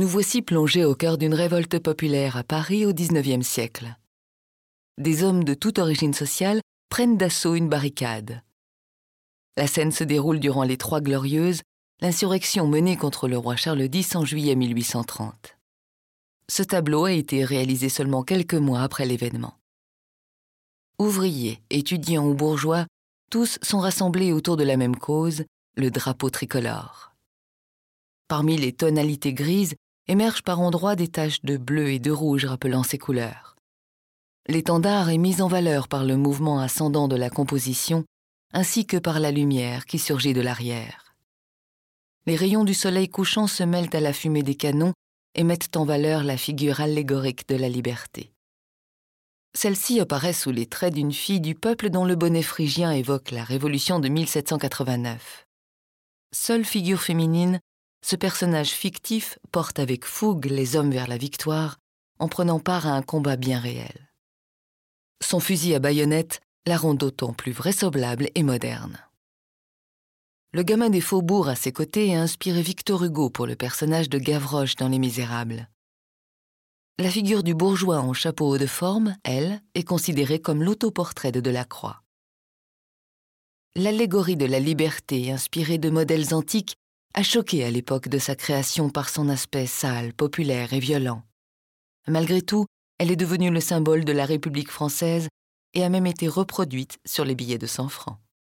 voici plongé au cœur d'une révolte populaire à Paris au XIXe siècle. Des hommes de toute origine sociale prennent d'assaut une barricade. La scène se déroule durant les Trois Glorieuses, l'insurrection menée contre le roi Charles X en juillet 1830. Ce tableau a été réalisé seulement quelques mois après l'événement. Ouvriers, étudiants ou bourgeois, tous sont rassemblés autour de la même cause, le drapeau tricolore. Parmi les tonalités grises émergent par endroits des taches de bleu et de rouge rappelant ces couleurs. L'étendard est mis en valeur par le mouvement ascendant de la composition ainsi que par la lumière qui surgit de l'arrière. Les rayons du soleil couchant se mêlent à la fumée des canons et mettent en valeur la figure allégorique de la liberté. Celle-ci apparaît sous les traits d'une fille du peuple dont le bonnet phrygien évoque la révolution de 1789. Seule figure féminine, ce personnage fictif porte avec fougue les hommes vers la victoire en prenant part à un combat bien réel. Son fusil à baïonnette la rend d'autant plus vraisemblable et moderne. Le gamin des faubourgs à ses côtés a inspiré Victor Hugo pour le personnage de Gavroche dans Les Misérables. La figure du bourgeois en chapeau haut de forme, elle, est considérée comme l'autoportrait de Delacroix. L'allégorie de la liberté, inspirée de modèles antiques, a choqué à l'époque de sa création par son aspect sale, populaire et violent. Malgré tout, elle est devenue le symbole de la République française et a même été reproduite sur les billets de 100 francs.